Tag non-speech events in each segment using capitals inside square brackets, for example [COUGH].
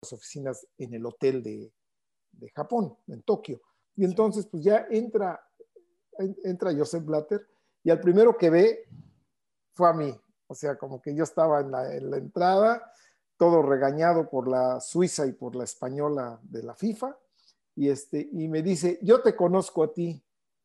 las oficinas en el hotel de, de Japón, en Tokio. Y entonces, pues ya entra, entra Joseph Blatter y al primero que ve fue a mí. O sea, como que yo estaba en la, en la entrada, todo regañado por la Suiza y por la española de la FIFA. Y, este, y me dice, yo te conozco a ti.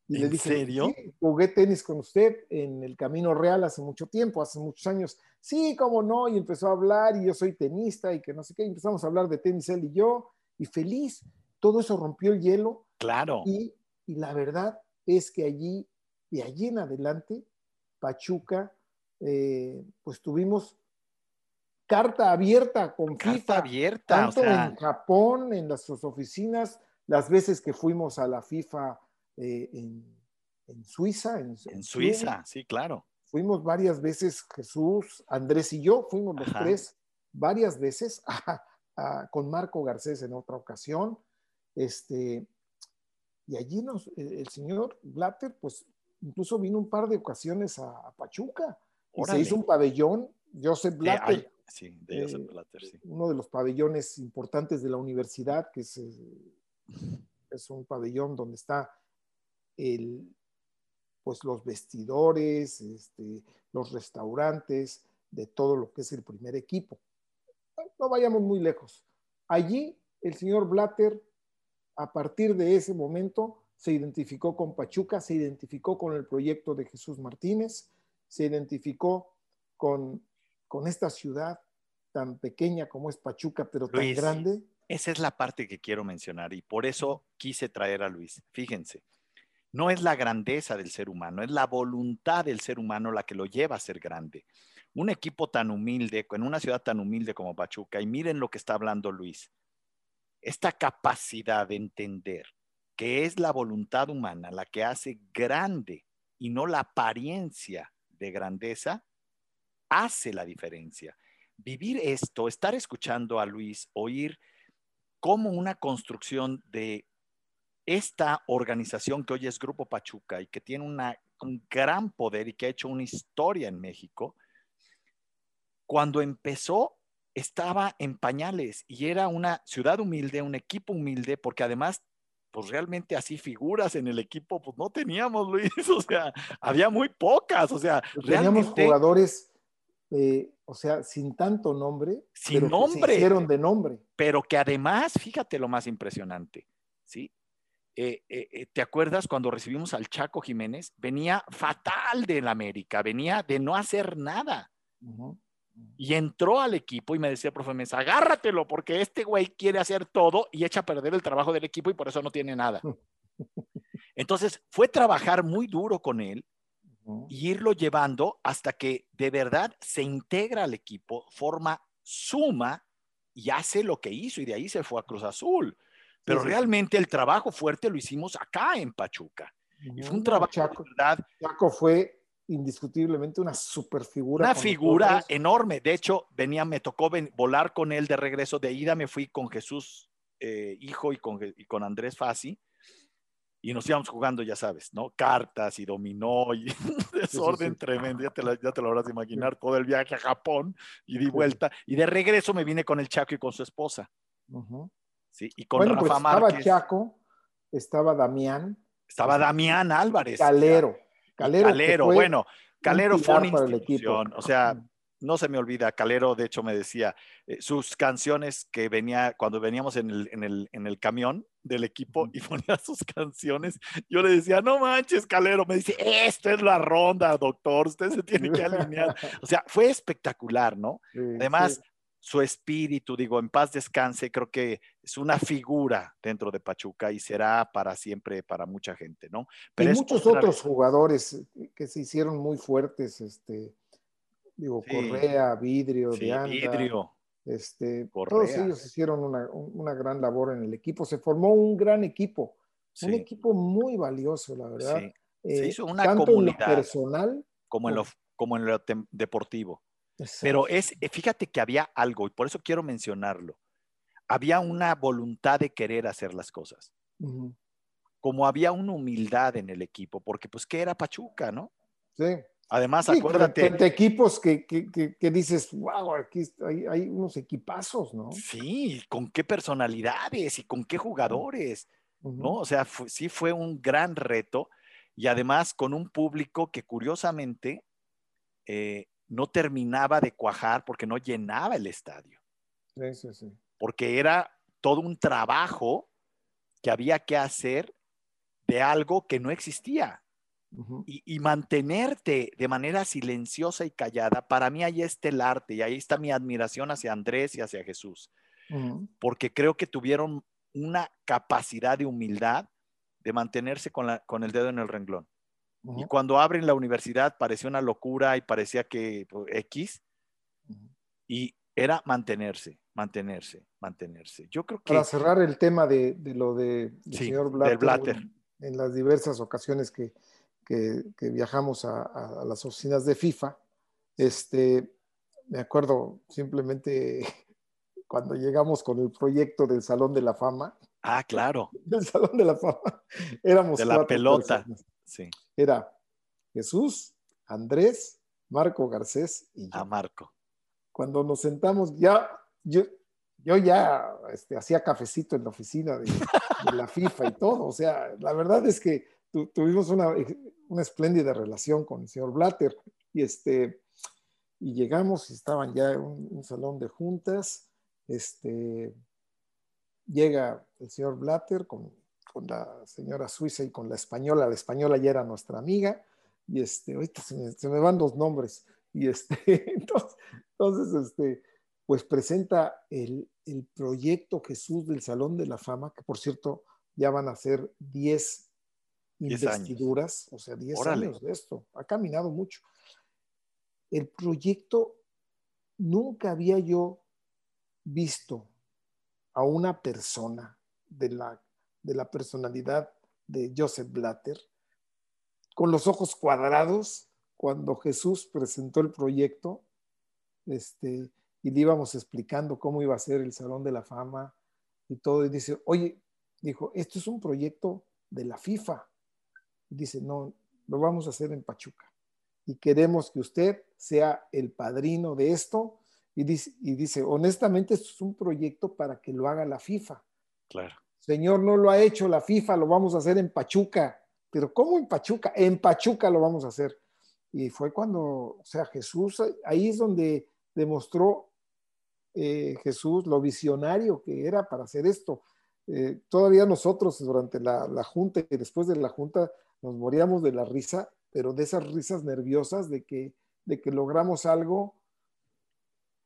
Y ¿En le dije, serio? "Sí, jugué tenis con usted en el Camino Real hace mucho tiempo, hace muchos años. Sí, cómo no, y empezó a hablar, y yo soy tenista, y que no sé qué, y empezamos a hablar de tenis él y yo, y feliz. Todo eso rompió el hielo, Claro. y, y la verdad es que allí, de allí en adelante, Pachuca, eh, pues tuvimos carta abierta con Carta FIFA, abierta. O tanto sea, en Japón, en las sus oficinas, las veces que fuimos a la FIFA eh, en, en Suiza. En, en Suiza, sí, claro. Fuimos varias veces, Jesús, Andrés y yo, fuimos los Ajá. tres varias veces [LAUGHS] a- a- con Marco Garcés en otra ocasión. Este, y allí nos, el, señor Blatter, pues incluso vino un par de ocasiones a, a Pachuca y Órale. se hizo un pabellón, Joseph Blatter, ay, sí, de Joseph eh, Blatter, sí. uno de los pabellones importantes de la universidad, que es, eh, es un pabellón donde está el, pues los vestidores, este, los restaurantes, de todo lo que es el primer equipo. No vayamos muy lejos. Allí el señor Blatter, a partir de ese momento, se identificó con Pachuca, se identificó con el proyecto de Jesús Martínez, se identificó con, con esta ciudad tan pequeña como es Pachuca, pero tan grande. Esa es la parte que quiero mencionar y por eso quise traer a Luis. Fíjense, no es la grandeza del ser humano, es la voluntad del ser humano la que lo lleva a ser grande. Un equipo tan humilde, en una ciudad tan humilde como Pachuca, y miren lo que está hablando Luis, esta capacidad de entender que es la voluntad humana la que hace grande y no la apariencia de grandeza, hace la diferencia. Vivir esto, estar escuchando a Luis, oír cómo una construcción de esta organización que hoy es Grupo Pachuca y que tiene una, un gran poder y que ha hecho una historia en México, cuando empezó estaba en pañales y era una ciudad humilde, un equipo humilde, porque además, pues realmente así figuras en el equipo, pues no teníamos, Luis, [LAUGHS] o sea, había muy pocas, o sea, Pues Teníamos realmente jugadores, eh, o sea, sin tanto nombre, Sin pero que nombre. se hicieron de nombre. pero que además, fíjate lo más impresionante, ¿sí? Eh, eh, eh, ¿Te acuerdas cuando recibimos al Chaco Jiménez? Venía fatal del América, venía de no hacer nada. Y entró al equipo y me decía profe Mesa, agárratelo porque este güey quiere hacer todo y echa a perder el trabajo del equipo y por eso no tiene nada. [LAUGHS] Entonces fue trabajar muy duro con él Ujú. y irlo llevando hasta que de verdad se integra al equipo, forma suma y hace lo que hizo y de ahí se fue a Cruz Azul. Pero sí, sí. realmente el trabajo fuerte lo hicimos acá en Pachuca. Y fue un trabajo Chaco, de verdad, Chaco fue indiscutiblemente una super figura. una figura nosotros. enorme. De hecho, venía, me tocó ven- volar con él de regreso. De ida me fui con Jesús, eh, hijo, y con, y con Andrés Fassi. Y nos íbamos jugando, ya sabes, ¿no? Cartas y dominó y [LAUGHS] un desorden sí. tremendo. Ya te, la- ya te lo habrás de imaginar, todo el viaje a Japón y di vuelta. Y de regreso me vine con el Chaco y con su esposa, Ujú. ¿Sí? Y con Bueno, pues Rafa estaba Márquez. Chaco, estaba Damián, Estaba Damián Álvarez. Calero. Calero, Calero, bueno, Calero fue una institución, o sea, no se me olvida, Calero de hecho me decía, eh, sus canciones que venía, cuando veníamos en el, en el, en el camión del equipo y [LAUGHS] ponía sus canciones, yo le decía, no manches, Calero, me dice, esto es la ronda, doctor, usted se tiene que [LAUGHS] alinear. O sea, fue espectacular, ¿no? Sí, Además, sí. Su espíritu, digo, en paz descanse, creo que es una figura dentro de Pachuca y será para siempre para mucha gente, ¿no? y es muchos otros vez- jugadores que se hicieron muy fuertes, este, digo, Sí. Correa, Vidrio, Sí, de Anda, vidrio. este, Correa. todos ellos hicieron una, un- una gran labor en el equipo. Se formó un gran equipo, un equipo muy valioso, la verdad. sí, Se Eh, hizo una tanto comunidad. en lo personal. como en lo, como en lo deportivo. Exacto. Pero es, eh, fíjate que había algo, y por eso quiero mencionarlo. Había una voluntad de querer hacer las cosas. Como había una humildad en el equipo, porque pues, ¿qué era Pachuca, no? Sí, Además, acuérdate. De, equipos que, dices, wow, aquí hay, unos equipazos, ¿no? Sí, con qué personalidades y con qué jugadores, ¿no? O sea, sí fue un gran reto y además con un público que curiosamente eh, no terminaba de cuajar porque no llenaba el estadio. Sí, sí, sí. Porque era todo un trabajo que había que hacer de algo que no existía y, mantenerte de manera silenciosa y callada, para mí ahí está el arte y ahí está mi admiración hacia Andrés y hacia Jesús, porque creo que tuvieron una capacidad de humildad de mantenerse con, la, con el dedo en el renglón. Y cuando abren la universidad parecía una locura y parecía que pues, X, y era mantenerse, mantenerse, mantenerse. Yo creo que... Para cerrar el tema de, lo de, señor Blatter, en las diversas ocasiones que, que, viajamos a, las oficinas de FIFA, este, me acuerdo simplemente [LAUGHS] cuando llegamos con el proyecto del Salón de la Fama. Ah, claro. [LAUGHS] Del Salón de la Fama. Éramos de la pelota. Sí. Era Jesús, Andrés, Marco Garcés y yo. A Marco. Cuando nos sentamos, ya, yo, yo ya este, hacía cafecito en la oficina de, de la FIFA y todo. O sea, la verdad es que tuvimos una, una, espléndida relación con el señor Blatter y, este, y llegamos y estaban ya en un, salón de juntas. Este, llega el señor Blatter con, con, la señora suiza y con la española. La española ya era nuestra amiga y este, ahorita se me, se me van dos nombres. Y este, [LAUGHS] entonces, entonces este, pues presenta el, el proyecto Jesús del Salón de la Fama, que por cierto ya van a ser 10 investiduras, o sea, 10 años de esto. Ha caminado mucho. El proyecto, nunca había yo visto a una persona de la, de la personalidad de Joseph Blatter con los ojos cuadrados cuando Jesús presentó el proyecto este, y le íbamos explicando cómo iba a ser el Salón de la Fama y todo. Y dice, oye, dijo, esto es un proyecto de la FIFA dice, no, lo vamos a hacer en Pachuca. Y queremos que usted sea el padrino de esto. Y dice, y dice, honestamente, esto es un proyecto para que lo haga la FIFA. Claro. Señor, no lo ha hecho la FIFA, lo vamos a hacer en Pachuca. Pero ¿cómo en Pachuca? En Pachuca lo vamos a hacer. Y fue cuando, o sea, Jesús, ahí es donde demostró eh, Jesús lo visionario que era para hacer esto. Eh, todavía nosotros durante la, la, junta y después de la junta nos moríamos de la risa, pero de esas risas nerviosas de que, de que logramos algo,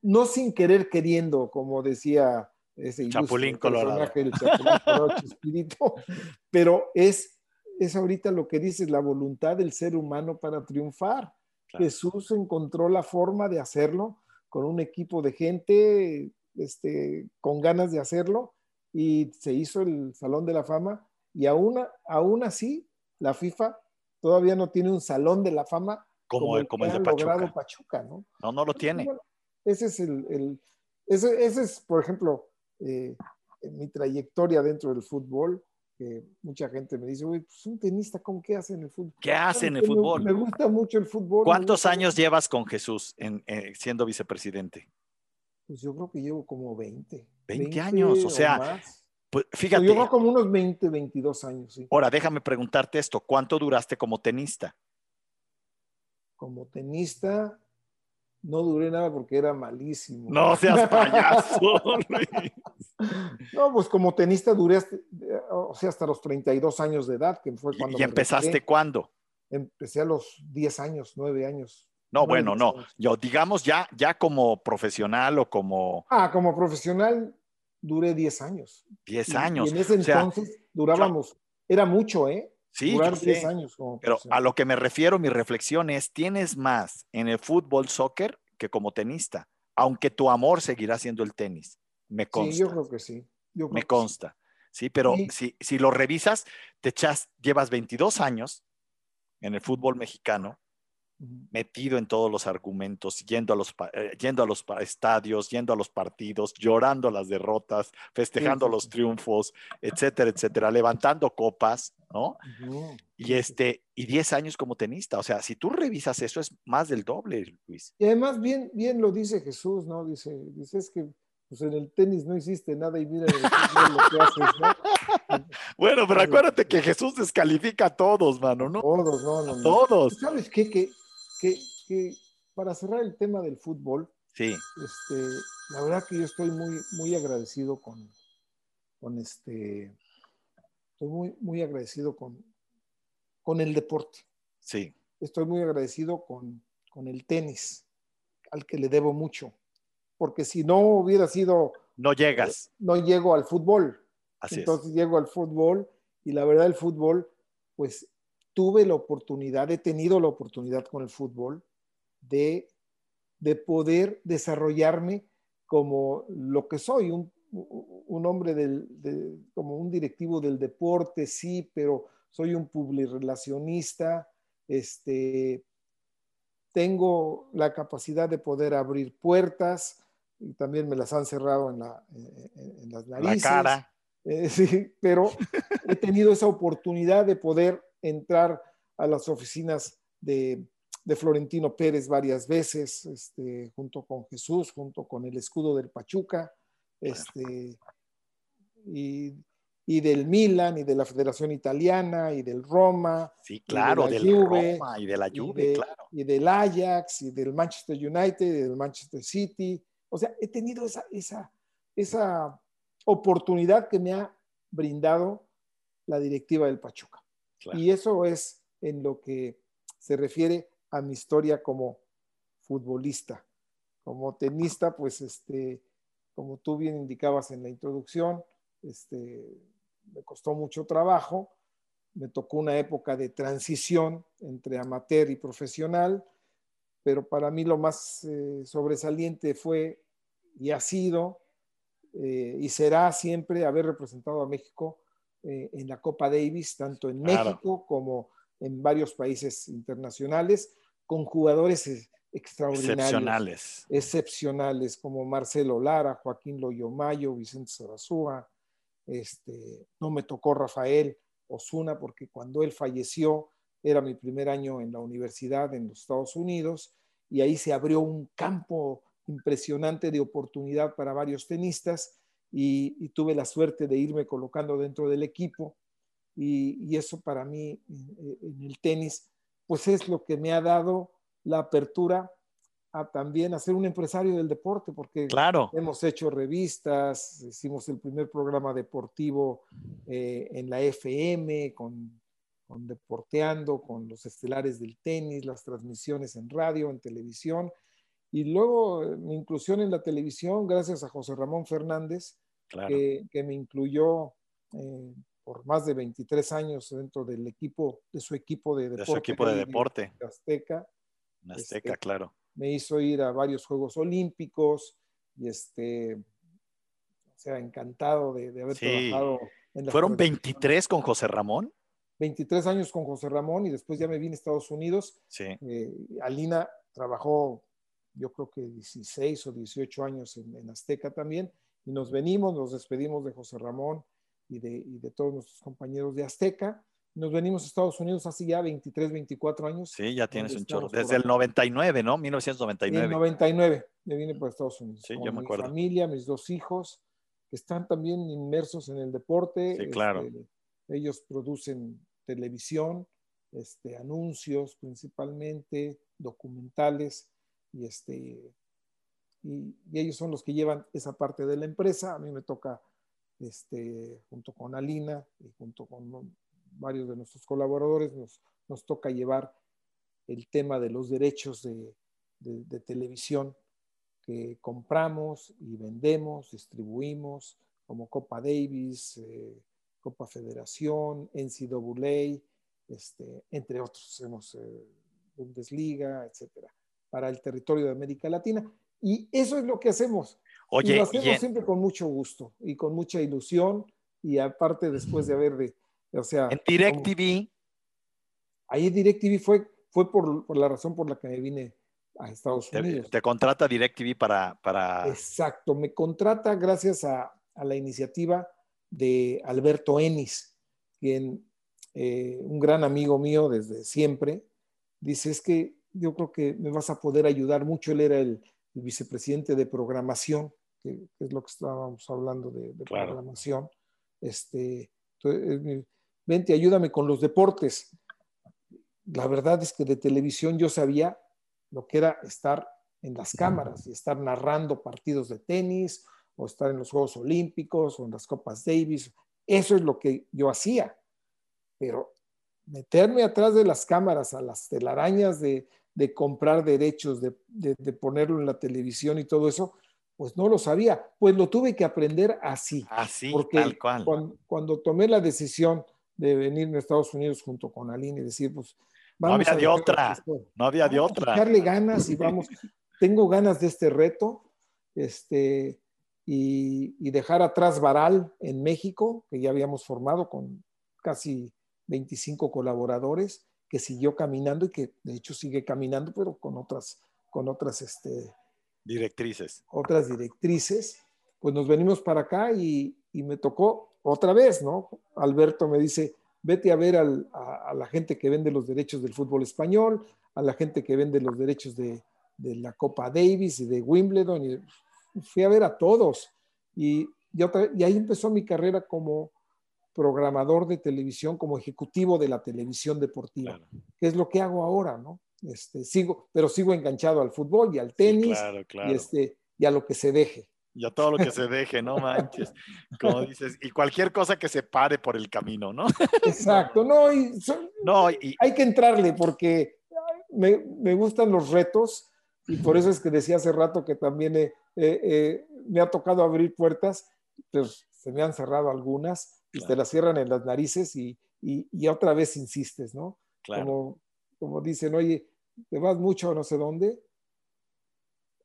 no sin querer queriendo, como decía ese Chapulín Colorado. Chapulín Colorado [LAUGHS] pero es, es ahorita lo que dices, la voluntad del ser humano para triunfar. Jesús encontró la forma de hacerlo con un equipo de gente este, con ganas de hacerlo y se hizo el Salón de la Fama y aún, aún así la FIFA todavía no tiene un salón de la fama como, el, como el de Pachuca. ¿no? ¿no? No, lo tiene. ese es el, ese, es, por ejemplo, eh, mi trayectoria dentro del fútbol, que mucha gente me dice, uy, pues un tenista, ¿cómo qué hace en el fútbol? ¿Qué hace en el fútbol? Me, gusta mucho el fútbol. ¿Cuántos años llevas con Jesús en, eh, siendo vicepresidente? Pues yo creo que llevo como 20. 20, años, o sea, pues fíjate. Yo llevo como unos 20, 22 años. Sí. Ahora, déjame preguntarte esto. ¿Cuánto duraste como tenista? Como tenista, no duré nada porque era malísimo. No seas payaso, [LAUGHS] No, pues como tenista duré hasta, o sea, hasta los 32 años de edad, que fue cuando. ¿Y empezaste cuándo? Empecé a los 10 años, 9 años. No, bueno, no. Yo, digamos, ya, ya como profesional o como. Ah, como profesional, duré 10 años. 10 años. Y en ese entonces durábamos, era mucho, ¿eh? Sí, Durar 10 años. Pero a lo que me refiero, mi reflexión es, tienes más en el fútbol, soccer, que como tenista, aunque tu amor seguirá siendo el tenis. Me consta. Sí, yo creo que sí. me consta. Sí, pero Si, si lo revisas, te echas, llevas 22 años en el fútbol mexicano metido en todos los argumentos, yendo a los, eh, yendo a los estadios, yendo a los partidos, llorando las derrotas, festejando los triunfos, etcétera, etcétera, levantando copas, ¿no? Y este, y 10 años como tenista, o sea, si tú revisas eso es más del doble, Luis. Y además bien, bien lo dice Jesús, ¿no? Dice, dice es que pues en el tenis no hiciste nada y mira lo que haces, ¿no? [LAUGHS] Bueno, pero acuérdate que Jesús descalifica a todos, mano, ¿no? Todos, no, no. Todos. ¿Sabes qué? Que que, para cerrar el tema del fútbol, sí. este, la verdad que yo estoy muy, muy agradecido con, con este, estoy muy, muy agradecido con, con el deporte. Sí. Estoy muy agradecido con, con el tenis, al que le debo mucho, porque si no hubiera sido... No llegas. Eh, no llego al fútbol. Así Entonces llego al fútbol y la verdad el fútbol, pues tuve la oportunidad, he tenido la oportunidad con el fútbol de, de poder desarrollarme como lo que soy, un, un hombre del, como un directivo del deporte, sí, pero soy un publirelacionista, este, tengo la capacidad de poder abrir puertas también me las han cerrado en, la, en, las narices. La cara. Eh, [LAUGHS] sí, pero he tenido esa oportunidad de poder entrar a las oficinas de, Florentino Pérez varias veces, este, junto con Jesús, junto con el escudo del Pachuca, este, y, del Milan, y de la Federación Italiana, y del Roma. Sí, claro, y del Roma, y de la Juve, claro. Y del Ajax, y del Manchester United, y del Manchester City. O sea, he tenido esa, esa, esa oportunidad que me ha brindado la directiva del Pachuca. Y eso es en lo que se refiere a mi historia como futbolista. Como tenista, pues este, como tú bien indicabas en la introducción, este, me costó mucho trabajo, me tocó una época de transición entre amateur y profesional, pero para mí lo más eh, sobresaliente fue y ha sido eh, y será siempre haber representado a México eh, en la Copa Davis, tanto en México como en varios países internacionales, con jugadores extraordinarios. Excepcionales. Excepcionales, como Marcelo Lara, Joaquín Loyomayo, Vicente Sarazúa. Este, no me tocó Rafael Osuna porque cuando él falleció era mi primer año en la universidad en los Estados Unidos y ahí se abrió un campo impresionante de oportunidad para varios tenistas y, tuve la suerte de irme colocando dentro del equipo y, eso para mí eh, en el tenis pues es lo que me ha dado la apertura a también a ser un empresario del deporte porque claro. hemos hecho revistas, hicimos el primer programa deportivo eh, en la FM con, con Deporteando, con los estelares del tenis, las transmisiones en radio, en televisión y luego eh, mi inclusión en la televisión, gracias a José Ramón Fernández, que, me incluyó eh, por más de 23 años dentro del equipo, de su equipo de deporte. De su equipo de deporte. Azteca. Azteca, este, claro. Me hizo ir a varios Juegos Olímpicos y este, o sea, encantado de, haber trabajado. En ¿Fueron 23 con José Ramón? 23 años con José Ramón y después ya me vine a Estados Unidos. Sí. Eh, Alina trabajó yo creo que 16 o 18 años en, Azteca también, y nos venimos, nos despedimos de José Ramón y de, de todos nuestros compañeros de Azteca. Nos venimos a Estados Unidos hace ya 23, 24 años. Sí, ya tienes un chorro. Desde el 99, ¿no? 1999. En el 99 me vine para Estados Unidos. Sí, yo me acuerdo. Mi familia, mis dos hijos, que están también inmersos en el deporte. Sí, claro. Este, ellos producen televisión, este, anuncios principalmente, documentales y, este, y, ellos son los que llevan esa parte de la empresa. A mí me toca, este, junto con Alina y junto con varios de nuestros colaboradores, nos, toca llevar el tema de los derechos de, de, televisión que compramos y vendemos, distribuimos, como Copa Davis, eh, Copa Federación, NCAA, este, entre otros, hacemos eh, Bundesliga, etcétera para el territorio de América Latina. Y eso es lo que hacemos. Oye, y lo hacemos siempre con mucho gusto y con mucha ilusión. Y aparte, después de haber de, o sea. En DirecTV. Ahí DirecTV fue fue por, la razón por la que me vine a Estados Unidos. Te, contrata DirecTV para, para... Exacto, me contrata gracias a, la iniciativa de Alberto Ennis, quien, eh, un gran amigo mío desde siempre, dice, es que yo creo que me vas a poder ayudar mucho. Él era el, vicepresidente de programación, que, es lo que estábamos hablando de, programación. Este, entonces, vente, ayúdame con los deportes. La verdad es que de televisión yo sabía lo que era estar en las cámaras y estar narrando partidos de tenis o estar en los Juegos Olímpicos o en las Copas Davis. Eso es lo que yo hacía. Pero meterme atrás de las cámaras a las telarañas de, de comprar derechos, de, de, ponerlo en la televisión y todo eso, pues no lo sabía. Pues lo tuve que aprender así. Así, porque tal cual. Cuando, cuando, tomé la decisión de venir a Estados Unidos junto con Aline y decir, pues vamos no había de otra, no había de otra. Echarle ganas y vamos, tengo ganas de este reto, este, y, y dejar atrás Baral en México, que ya habíamos formado con casi 25 colaboradores, que siguió caminando y que de hecho sigue caminando, pero con otras, con otras este, directrices. Otras directrices. Pues nos venimos para acá y, y me tocó otra vez, ¿no? Alberto me dice, vete a ver a, la gente que vende los derechos del fútbol español, a la gente que vende los derechos de, de la Copa Davis y de Wimbledon, y fui a ver a todos. Y, y ahí empezó mi carrera como, programador de televisión, como ejecutivo de la televisión deportiva, que es lo que hago ahora, ¿no? Este, sigo, pero sigo enganchado al fútbol y al tenis Y, este, y a lo que se deje. Y a todo lo que se deje, no [LAUGHS] manches, como dices, y cualquier cosa que se pare por el camino, ¿no? [LAUGHS] Exacto, no, y, no, y... hay que entrarle porque me, me, gustan los retos y por eso es que decía hace rato que también me ha tocado abrir puertas, pues se me han cerrado algunas, y te la cierran en las narices y, y, otra vez insistes, ¿no? Como, como dicen, oye, te vas mucho a no sé dónde,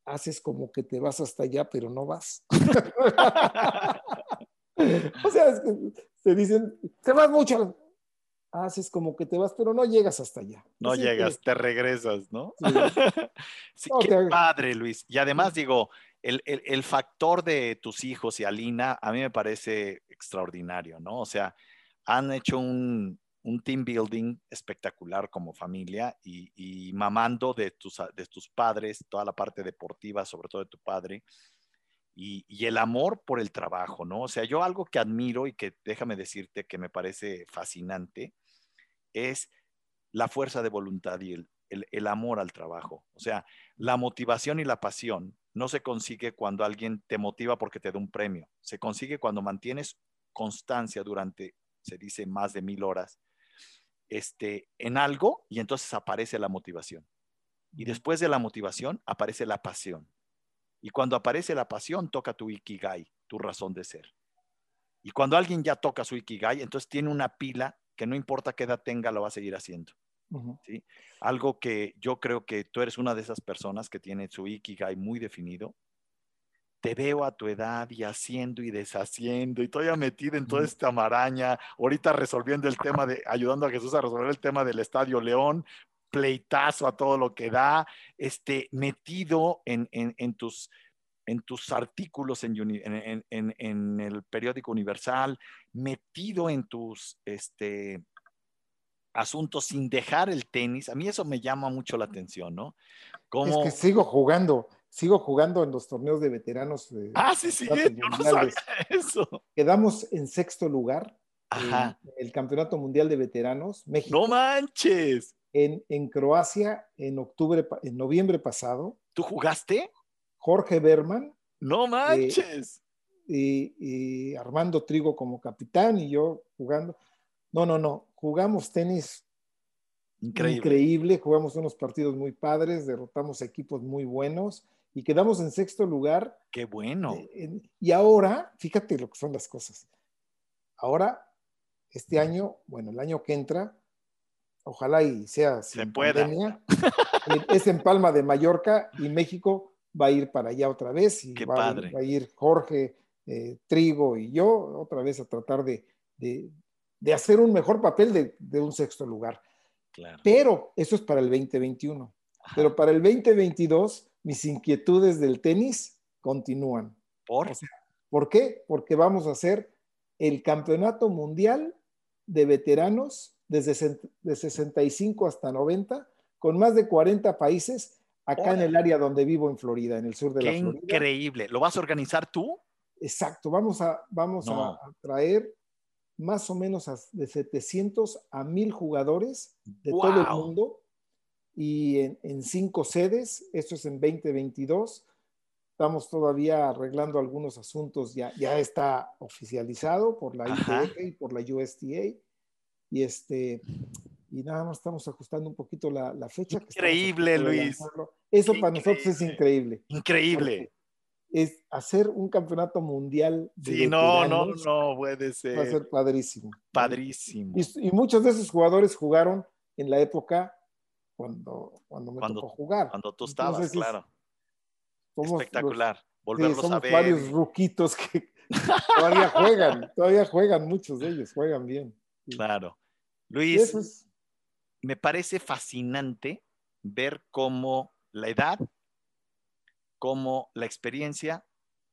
haces como que te vas hasta allá, pero no vas. [LAUGHS] o sea, es que te dicen, te vas mucho, haces como que te vas, pero no llegas hasta allá. No llegas, te regresas, ¿no? Sí. [LAUGHS] qué padre, Luis. Y además digo, el, factor de tus hijos y Alina a mí me parece extraordinario, ¿no? O sea, han hecho un, team building espectacular como familia y, mamando de tus, de tus padres, toda la parte deportiva, sobre todo de tu padre, y, y, el amor por el trabajo, ¿no? O sea, yo algo que admiro y que déjame decirte que me parece fascinante es la fuerza de voluntad y el, el, amor al trabajo. O sea, la motivación y la pasión no se consigue cuando alguien te motiva porque te da un premio. Se consigue cuando mantienes constancia durante, se dice, más de mil horas este, en algo y entonces aparece la motivación. Y después de la motivación aparece la pasión. Y cuando aparece la pasión, toca tu ikigai, tu razón de ser. Y cuando alguien ya toca su ikigai, entonces tiene una pila que no importa qué edad tenga, lo va a seguir haciendo. ¿sí? Algo que yo creo que tú eres una de esas personas que tiene su Ikigai muy definido. Te veo a tu edad y haciendo y deshaciendo y todavía metido en toda esta maraña, ahorita resolviendo el tema de, ayudando a Jesús a resolver el tema del Estadio León, pleitazo a todo lo que da, este, metido en, en, tus, en tus artículos en, en, en, el periódico Universal, metido en tus, este, asuntos sin dejar el tenis. A mí eso me llama mucho la atención, ¿no? Como... Es que sigo jugando, sigo jugando en los torneos de veteranos. ah, sí, sí, [LAUGHS] yo no sabía eso. Quedamos en sexto lugar en el Campeonato Mundial de Veteranos, México. ¡No manches! En, en Croacia en octubre, en noviembre pasado. ¿Tú jugaste? Jorge Berman. ¡No manches! y Armando Trigo como capitán y yo jugando. No, no, no. Jugamos tenis increíble. Jugamos unos partidos muy padres, derrotamos equipos muy buenos y quedamos en sexto lugar. Qué bueno. Eh, y ahora, fíjate lo que son las cosas. Ahora, este año, bueno, el año que entra, ojalá y sea sin pandemia, eh, [LAUGHS] es en Palma de Mallorca y México va a ir para allá otra vez y va, a ir Jorge, eh, Trigo y yo otra vez a tratar de, de hacer un mejor papel de, un sexto lugar. Claro. Pero eso es para el 2021. Pero para el 2022, mis inquietudes del tenis continúan. ¿Por? ¿Por qué? Porque vamos a hacer el campeonato mundial de veteranos desde de 65 hasta 90, con más de 40 países acá en el área donde vivo en Florida, en el sur de la Florida. Increíble. ¿Lo vas a organizar tú? Exacto. Vamos a, vamos a, traer más o menos de 700 a 1000 jugadores de todo el mundo y en, cinco sedes. Esto es en 2022. Estamos todavía arreglando algunos asuntos. Ya, ya está oficializado por la ITF y por la USTA. Y este, y nada más estamos ajustando un poquito la, fecha. Increíble, Luis. Eso para nosotros es increíble. Increíble. Es hacer un campeonato mundial. De sí, no, no, no, puede ser. Va a ser padrísimo. Padrísimo. Y, muchos de esos jugadores jugaron en la época cuando, cuando me tocó jugar. Cuando tú estabas, claro. Espectacular. Volverlos a ver. varios ruquitos que todavía juegan, todavía juegan, muchos de ellos juegan bien. Claro. Luis, me parece fascinante ver cómo la edad, cómo la experiencia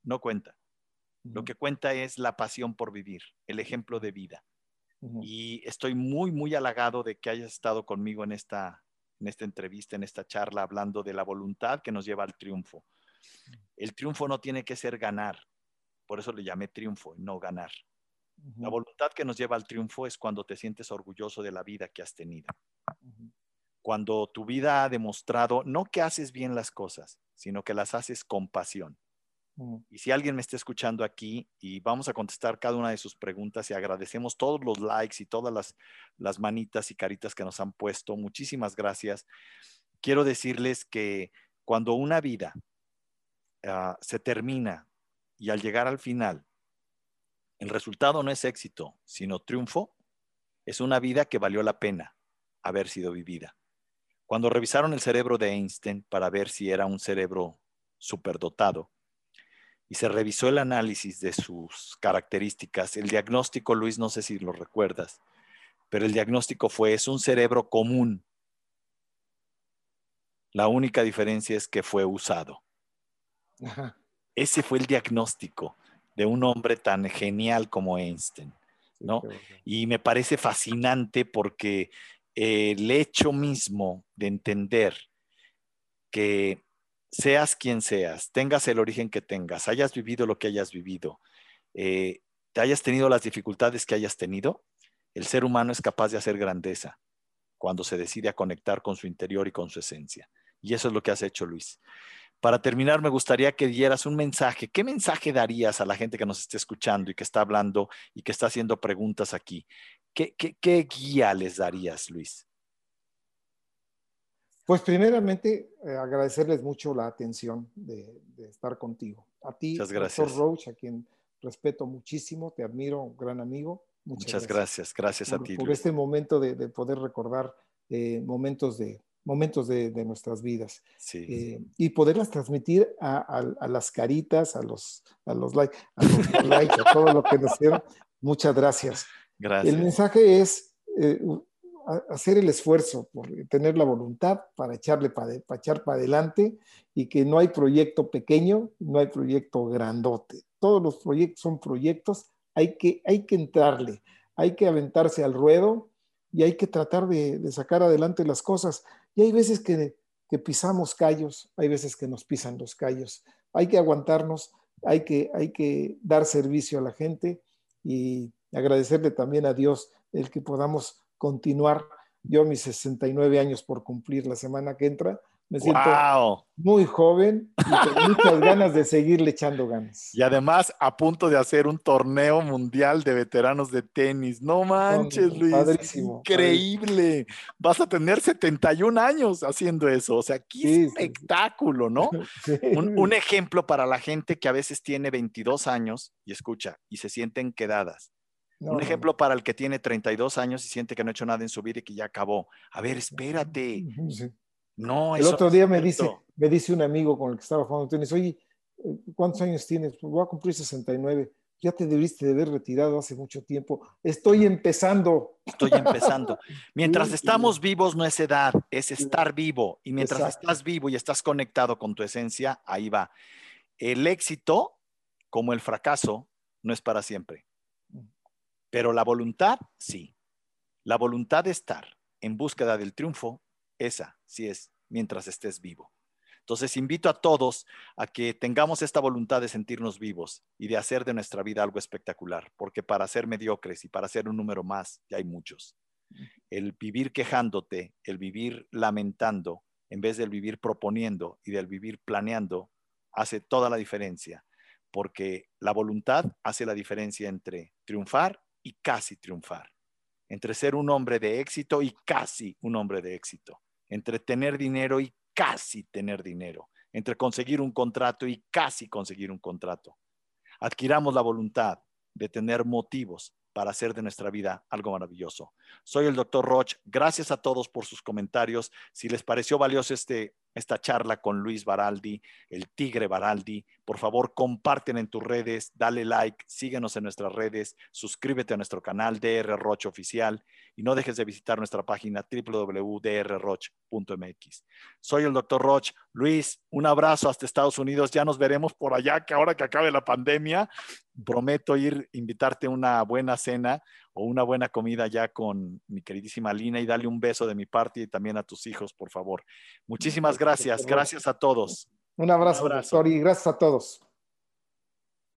no cuenta. Lo que cuenta es la pasión por vivir, el ejemplo de vida. Y estoy muy, muy halagado de que hayas estado conmigo en esta, en esta entrevista, en esta charla, hablando de la voluntad que nos lleva al triunfo. El triunfo no tiene que ser ganar, por eso le llamé triunfo, no ganar. La voluntad que nos lleva al triunfo es cuando te sientes orgulloso de la vida que has tenido. Cuando tu vida ha demostrado no que haces bien las cosas, sino que las haces con pasión. Y si alguien me está escuchando aquí y vamos a contestar cada una de sus preguntas y agradecemos todos los likes y todas las, las manitas y caritas que nos han puesto, muchísimas gracias. Quiero decirles que cuando una vida ah, se termina y al llegar al final el resultado no es éxito, sino triunfo. Es una vida que valió la pena haber sido vivida. Cuando revisaron el cerebro de Einstein para ver si era un cerebro superdotado y se revisó el análisis de sus características, el diagnóstico, Luis, no sé si lo recuerdas, pero el diagnóstico fue, es un cerebro común. La única diferencia es que fue usado. Ese fue el diagnóstico de un hombre tan genial como Einstein, ¿no? Y me parece fascinante porque el hecho mismo de entender que seas quien seas, tengas el origen que tengas, hayas vivido lo que hayas vivido, eh, te hayas tenido las dificultades que hayas tenido, el ser humano es capaz de hacer grandeza cuando se decide a conectar con su interior y con su esencia. Y eso es lo que has hecho, Luis. Para terminar, me gustaría que dieras un mensaje. ¿Qué mensaje darías a la gente que nos esté escuchando y que está hablando y que está haciendo preguntas aquí? ¿Qué, guía les darías, Luis? Pues primeramente, eh, agradecerles mucho la atención de, estar contigo. A ti, doctor Roach, a quien respeto muchísimo, te admiro, un gran amigo. Muchas, gracias. gracias, a ti. Por este momento de, poder recordar eh, momentos de, momentos de, nuestras vidas eh, y poderlas transmitir a, las caritas, a los, a los likes, a, los [LAUGHS] likes, a todo lo que nos dieron. Muchas gracias. El mensaje es eh, hacer el esfuerzo por tener la voluntad para echarle para, echar para adelante y que no hay proyecto pequeño, no hay proyecto grandote. Todos los proyectos son proyectos, hay que, hay que entrarle, hay que aventarse al ruedo y hay que tratar de, sacar adelante las cosas. Y hay veces que, pisamos callos, hay veces que nos pisan los callos. Hay que aguantarnos, hay que, hay que dar servicio a la gente y agradecerle también a Dios el que podamos continuar. Yo mis 69 años por cumplir la semana que entra, me siento muy joven y con [LAUGHS] muchas ganas de seguirle echando ganas. Y además a punto de hacer un torneo mundial de veteranos de tenis. No manches, Luis. Increíble. Vas a tener 71 años haciendo eso. O sea, qué espectáculo, ¿no? [LAUGHS] Un, ejemplo para la gente que a veces tiene 22 años y escucha y se sienten quedadas. Un ejemplo para el que tiene 32 años y siente que no ha hecho nada en su vida y que ya acabó. A ver, espérate. No, El otro día me dice, me dice un amigo con el que estaba jugando tenis, oye, ¿cuántos años tienes? Pues voy a cumplir 69. ya te debiste de haber retirado hace mucho tiempo. Estoy empezando. Estoy empezando. [LAUGHS] Mientras estamos vivos no es edad, es estar vivo. Y mientras estás vivo y estás conectado con tu esencia, ahí va. El éxito, como el fracaso, no es para siempre. Pero la voluntad, sí. La voluntad de estar en búsqueda del triunfo, esa sí es mientras estés vivo. Entonces, invito a todos a que tengamos esta voluntad de sentirnos vivos y de hacer de nuestra vida algo espectacular, porque para ser mediocres y para ser un número más, ya hay muchos. El vivir quejándote, el vivir lamentando, en vez del vivir proponiendo y del vivir planeando, hace toda la diferencia, porque la voluntad hace la diferencia entre triunfar y casi triunfar, entre ser un hombre de éxito y casi un hombre de éxito, entre tener dinero y casi tener dinero, entre conseguir un contrato y casi conseguir un contrato. Adquiramos la voluntad de tener motivos para hacer de nuestra vida algo maravilloso. Soy el doctor Roch. Gracias a todos por sus comentarios. Si les pareció valioso este, esta charla con Luis Baraldi, el Tigre Baraldi, por favor comparten en tus redes, dale like, síguenos en nuestras redes, suscríbete a nuestro canal DR Roch Oficial y no dejes de visitar nuestra página www.drroch.mx. Soy el doctor Roch. Luis, un abrazo hasta Estados Unidos. Ya nos veremos por allá, que ahora que acabe la pandemia, prometo ir, invitarte a una buena cena o una buena comida ya con mi queridísima Lina y darle un beso de mi parte y también a tus hijos, por favor. Muchísimas gracias. Gracias a todos. Un abrazo, un abrazo. doctor, y gracias a todos.